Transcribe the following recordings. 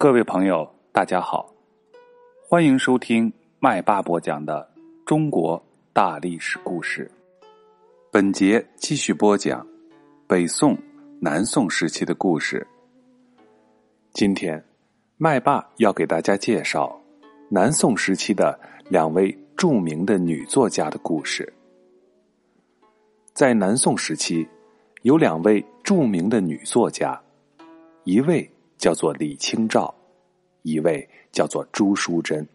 各位朋友，大家好，欢迎收听麦霸播讲的中国大历史故事。本节继续播讲北宋、南宋时期的故事。今天，麦霸要给大家介绍南宋时期的两位著名的女作家的故事。在南宋时期，有两位著名的女作家，一位。叫做李清照，一位叫做朱淑珍。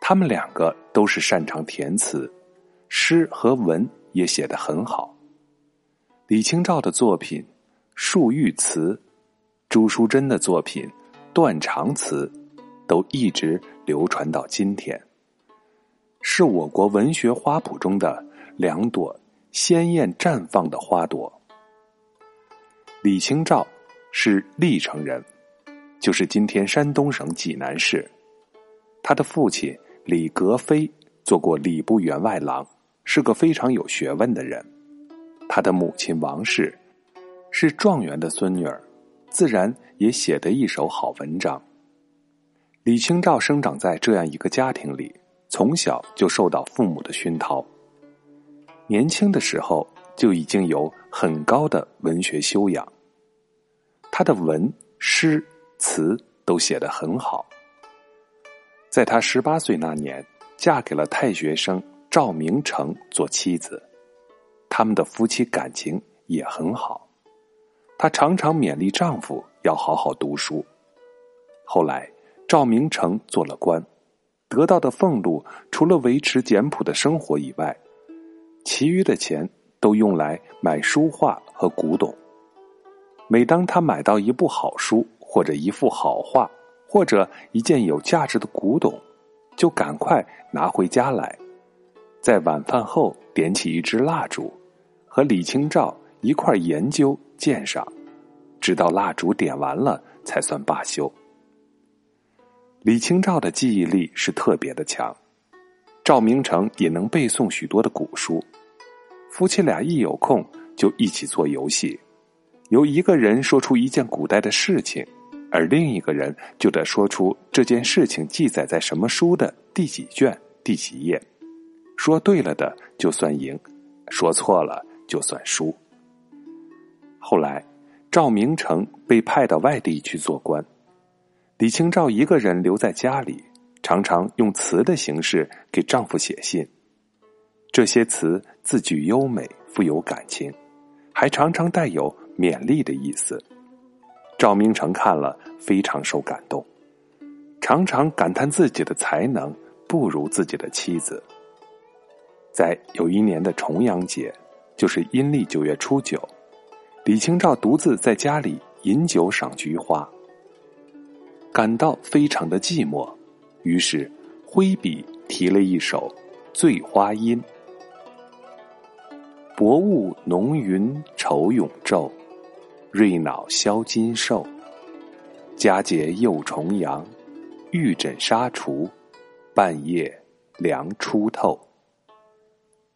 他们两个都是擅长填词，诗和文也写得很好。李清照的作品《漱玉词》，朱淑珍的作品《断肠词》，都一直流传到今天，是我国文学花圃中的两朵鲜艳绽放的花朵。李清照。是历城人，就是今天山东省济南市。他的父亲李格非做过礼部员外郎，是个非常有学问的人。他的母亲王氏是状元的孙女儿，自然也写得一手好文章。李清照生长在这样一个家庭里，从小就受到父母的熏陶，年轻的时候就已经有很高的文学修养。他的文、诗、词都写得很好。在他十八岁那年，嫁给了太学生赵明诚做妻子，他们的夫妻感情也很好。她常常勉励丈夫要好好读书。后来，赵明诚做了官，得到的俸禄除了维持简朴的生活以外，其余的钱都用来买书画和古董。每当他买到一部好书，或者一幅好画，或者一件有价值的古董，就赶快拿回家来，在晚饭后点起一支蜡烛，和李清照一块研究鉴赏，直到蜡烛点完了才算罢休。李清照的记忆力是特别的强，赵明诚也能背诵许多的古书，夫妻俩一有空就一起做游戏。由一个人说出一件古代的事情，而另一个人就得说出这件事情记载在什么书的第几卷、第几页。说对了的就算赢，说错了就算输。后来，赵明诚被派到外地去做官，李清照一个人留在家里，常常用词的形式给丈夫写信。这些词字句优美，富有感情，还常常带有。勉励的意思，赵明诚看了非常受感动，常常感叹自己的才能不如自己的妻子。在有一年的重阳节，就是阴历九月初九，李清照独自在家里饮酒赏菊花，感到非常的寂寞，于是挥笔题了一首《醉花阴》：薄雾浓云愁永昼。瑞脑消金兽，佳节又重阳，玉枕纱厨，半夜凉初透。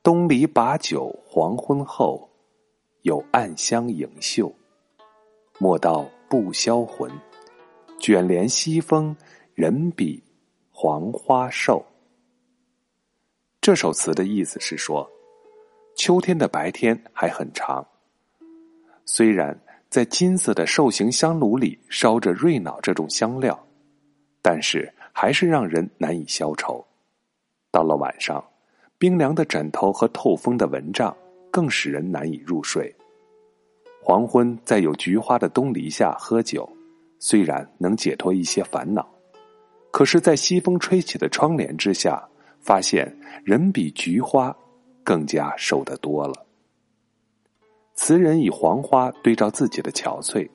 东篱把酒黄昏后，有暗香盈袖。莫道不销魂，卷帘西风，人比黄花瘦。这首词的意思是说，秋天的白天还很长，虽然。在金色的兽形香炉里烧着瑞脑这种香料，但是还是让人难以消愁。到了晚上，冰凉的枕头和透风的蚊帐更使人难以入睡。黄昏在有菊花的东篱下喝酒，虽然能解脱一些烦恼，可是，在西风吹起的窗帘之下，发现人比菊花更加瘦得多了。词人以黄花对照自己的憔悴，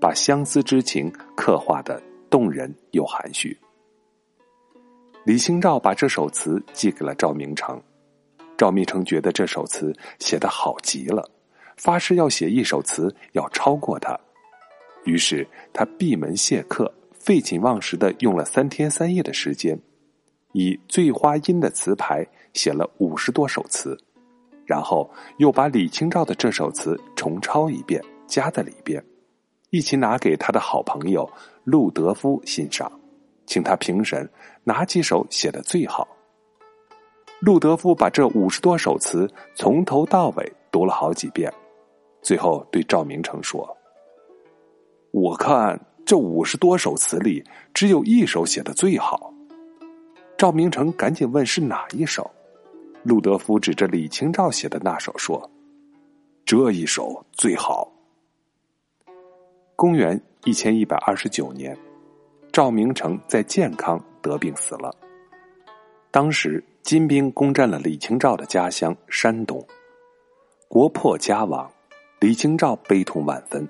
把相思之情刻画的动人又含蓄。李清照把这首词寄给了赵明诚，赵明诚觉得这首词写的好极了，发誓要写一首词要超过他。于是他闭门谢客，废寝忘食的用了三天三夜的时间，以《醉花阴》的词牌写了五十多首词。然后又把李清照的这首词重抄一遍，加在里边，一起拿给他的好朋友陆德夫欣赏，请他评审哪几首写的最好。陆德夫把这五十多首词从头到尾读了好几遍，最后对赵明诚说：“我看这五十多首词里，只有一首写的最好。”赵明诚赶紧问是哪一首，陆德夫指着李清照写的那首说：“这一首最好。”公元一千一百二十九年，赵明诚在建康得病死了。当时。金兵攻占了李清照的家乡山东，国破家亡，李清照悲痛万分，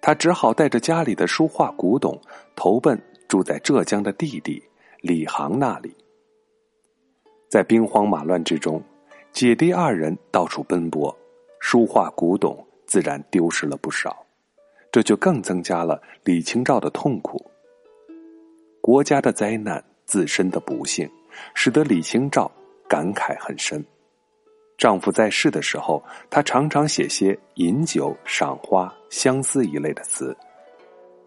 他只好带着家里的书画古董投奔住在浙江的弟弟李航那里。在兵荒马乱之中，姐弟二人到处奔波，书画古董自然丢失了不少，这就更增加了李清照的痛苦。国家的灾难，自身的不幸。使得李清照感慨很深。丈夫在世的时候，她常常写些饮酒、赏花、相思一类的词，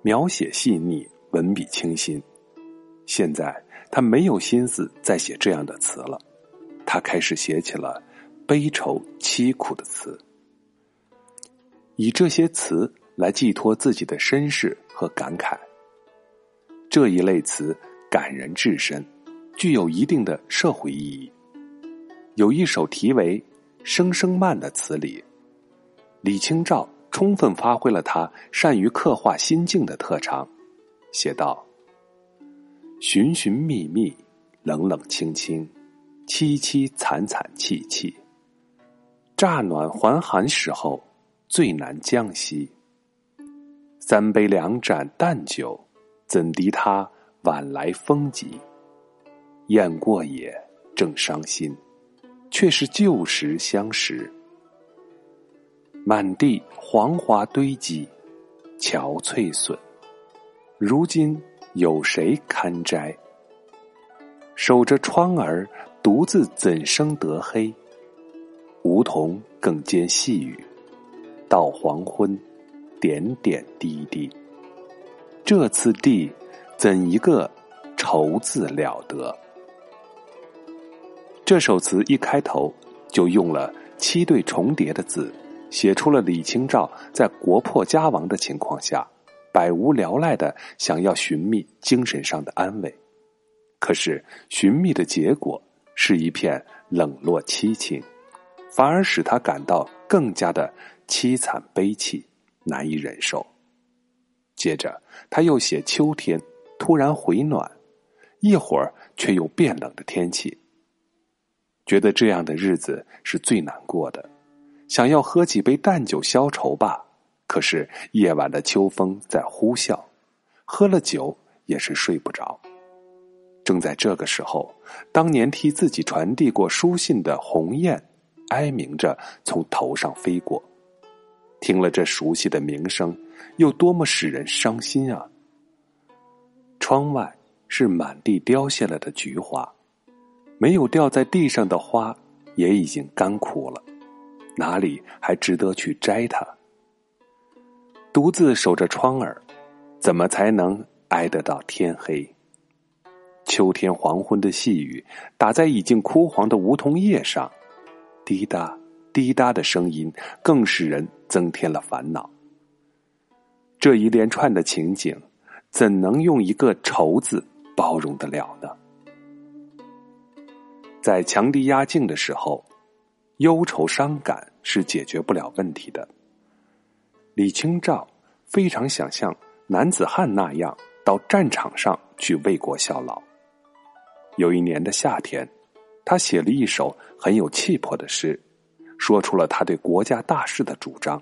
描写细腻，文笔清新。现在他没有心思再写这样的词了，他开始写起了悲愁凄苦的词，以这些词来寄托自己的身世和感慨。这一类词感人至深。具有一定的社会意义。有一首题为《声声慢》的词里，李清照充分发挥了他善于刻画心境的特长，写道：“寻寻觅觅，冷冷清清，凄凄惨惨戚戚。乍暖还寒时候，最难将息。三杯两盏淡酒，怎敌他晚来风急？”雁过也，正伤心，却是旧时相识。满地黄花堆积，憔悴损。如今有谁堪摘？守着窗儿，独自怎生得黑？梧桐更兼细雨，到黄昏，点点滴滴。这次第，怎一个愁字了得？这首词一开头就用了七对重叠的字，写出了李清照在国破家亡的情况下，百无聊赖的想要寻觅精神上的安慰，可是寻觅的结果是一片冷落凄清，反而使他感到更加的凄惨悲戚，难以忍受。接着他又写秋天突然回暖，一会儿却又变冷的天气。觉得这样的日子是最难过的，想要喝几杯淡酒消愁吧。可是夜晚的秋风在呼啸，喝了酒也是睡不着。正在这个时候，当年替自己传递过书信的鸿雁，哀鸣着从头上飞过。听了这熟悉的鸣声，又多么使人伤心啊！窗外是满地凋谢了的菊花。没有掉在地上的花，也已经干枯了，哪里还值得去摘它？独自守着窗儿，怎么才能挨得到天黑？秋天黄昏的细雨打在已经枯黄的梧桐叶上，滴答滴答的声音更使人增添了烦恼。这一连串的情景，怎能用一个“愁”字包容得了呢？在强敌压境的时候，忧愁伤感是解决不了问题的。李清照非常想像男子汉那样到战场上去为国效劳。有一年的夏天，他写了一首很有气魄的诗，说出了他对国家大事的主张。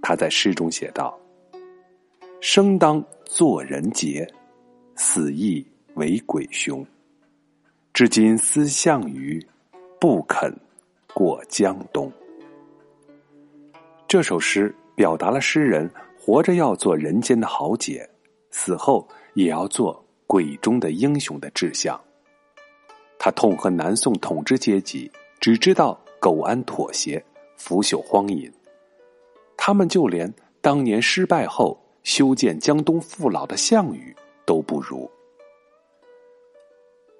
他在诗中写道：“生当作人杰，死亦为鬼雄。”至今思项羽，不肯过江东。这首诗表达了诗人活着要做人间的豪杰，死后也要做鬼中的英雄的志向。他痛恨南宋统治阶级只知道苟安妥协、腐朽荒淫，他们就连当年失败后修建江东父老的项羽都不如。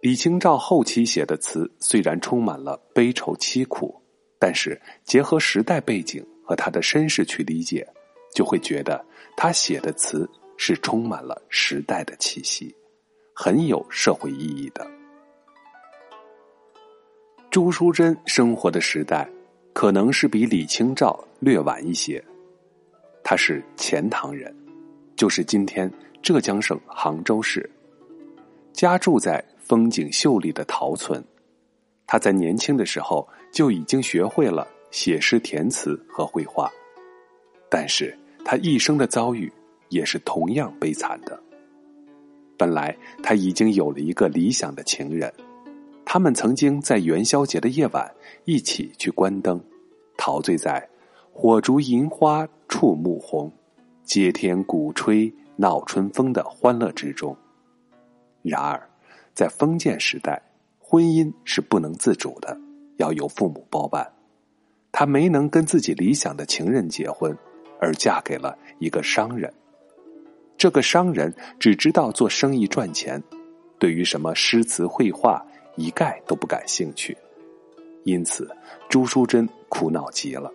李清照后期写的词虽然充满了悲愁凄苦，但是结合时代背景和他的身世去理解，就会觉得他写的词是充满了时代的气息，很有社会意义的。朱淑珍生活的时代，可能是比李清照略晚一些。他是钱塘人，就是今天浙江省杭州市，家住在。风景秀丽的陶村，他在年轻的时候就已经学会了写诗填词和绘画，但是他一生的遭遇也是同样悲惨的。本来他已经有了一个理想的情人，他们曾经在元宵节的夜晚一起去观灯，陶醉在火烛银花触目红，接天鼓吹闹春风的欢乐之中。然而。在封建时代，婚姻是不能自主的，要由父母包办。她没能跟自己理想的情人结婚，而嫁给了一个商人。这个商人只知道做生意赚钱，对于什么诗词绘画一概都不感兴趣。因此，朱淑珍苦恼极了。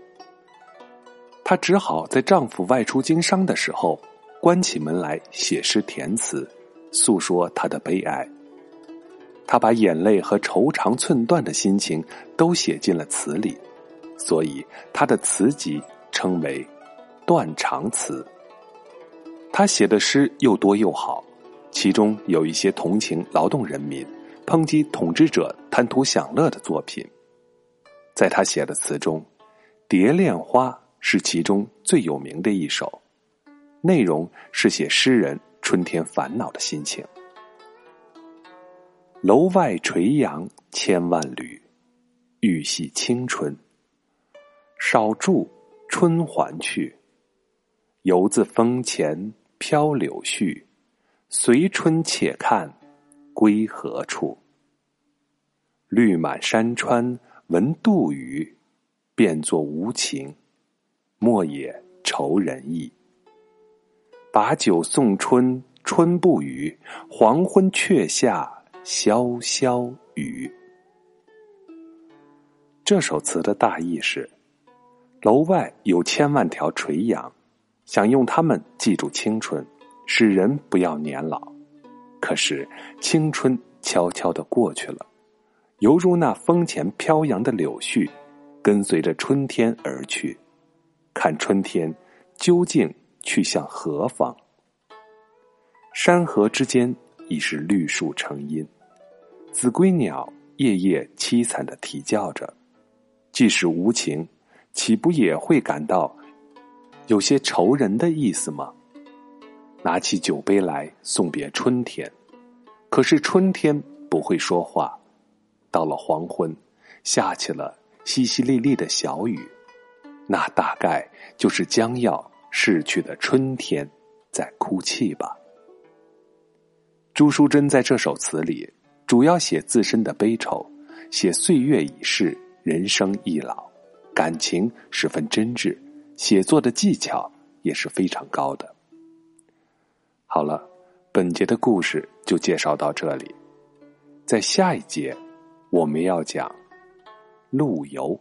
她只好在丈夫外出经商的时候，关起门来写诗填词，诉说她的悲哀。她把眼泪和愁肠寸断的心情都写进了词里，所以他的词集称为《断肠词》。他写的诗又多又好，其中有一些同情劳动人民、抨击统治者贪图享乐的作品。在他写的词中，《蝶恋花》是其中最有名的一首，内容是写诗人春天烦恼的心情。楼外垂杨千万缕，欲系青春。少住春还去，游自风前飘柳絮。随春且看归何处？绿满山川闻杜宇，变作无情，莫也愁人意。把酒送春，春不语，黄昏却下。潇潇雨。这首词的大意是：楼外有千万条垂杨，想用它们记住青春，使人不要年老。可是青春悄悄的过去了，犹如那风前飘扬的柳絮，跟随着春天而去。看春天究竟去向何方？山河之间。已是绿树成荫，子规鸟夜夜凄惨的啼叫着。即使无情，岂不也会感到有些愁人的意思吗？拿起酒杯来送别春天，可是春天不会说话。到了黄昏，下起了淅淅沥沥的小雨，那大概就是将要逝去的春天在哭泣吧。朱淑珍在这首词里，主要写自身的悲愁，写岁月已逝，人生易老，感情十分真挚，写作的技巧也是非常高的。好了，本节的故事就介绍到这里，在下一节我们要讲陆游。